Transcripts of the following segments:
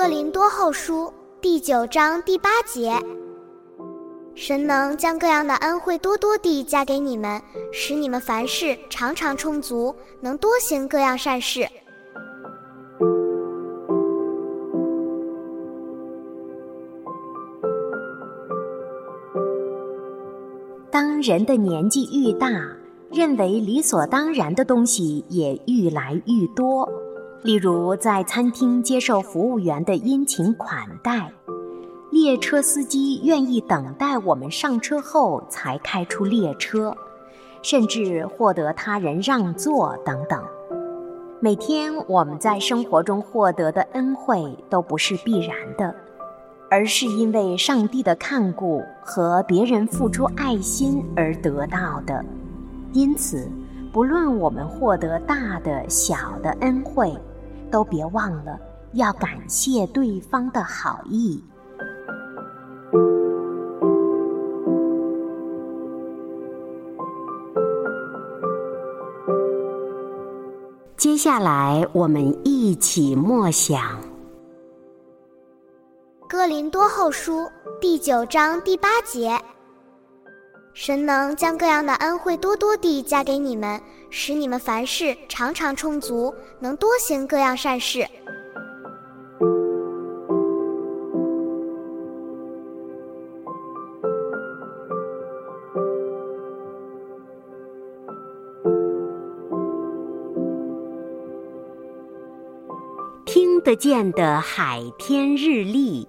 哥林多后书第九章第八节：神能将各样的恩惠多多地加给你们，使你们凡事常常充足，能多行各样善事。当人的年纪愈大，认为理所当然的东西也愈来愈多。例如，在餐厅接受服务员的殷勤款待，列车司机愿意等待我们上车后才开出列车，甚至获得他人让座等等。每天我们在生活中获得的恩惠都不是必然的，而是因为上帝的看顾和别人付出爱心而得到的。因此，不论我们获得大的、小的恩惠，都别忘了要感谢对方的好意。接下来，我们一起默想《哥林多后书》第九章第八节：神能将各样的恩惠多多地加给你们。使你们凡事常常充足，能多行各样善事。听得见的海天日历。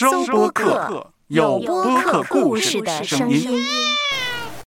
收播客，有播客故事的声音。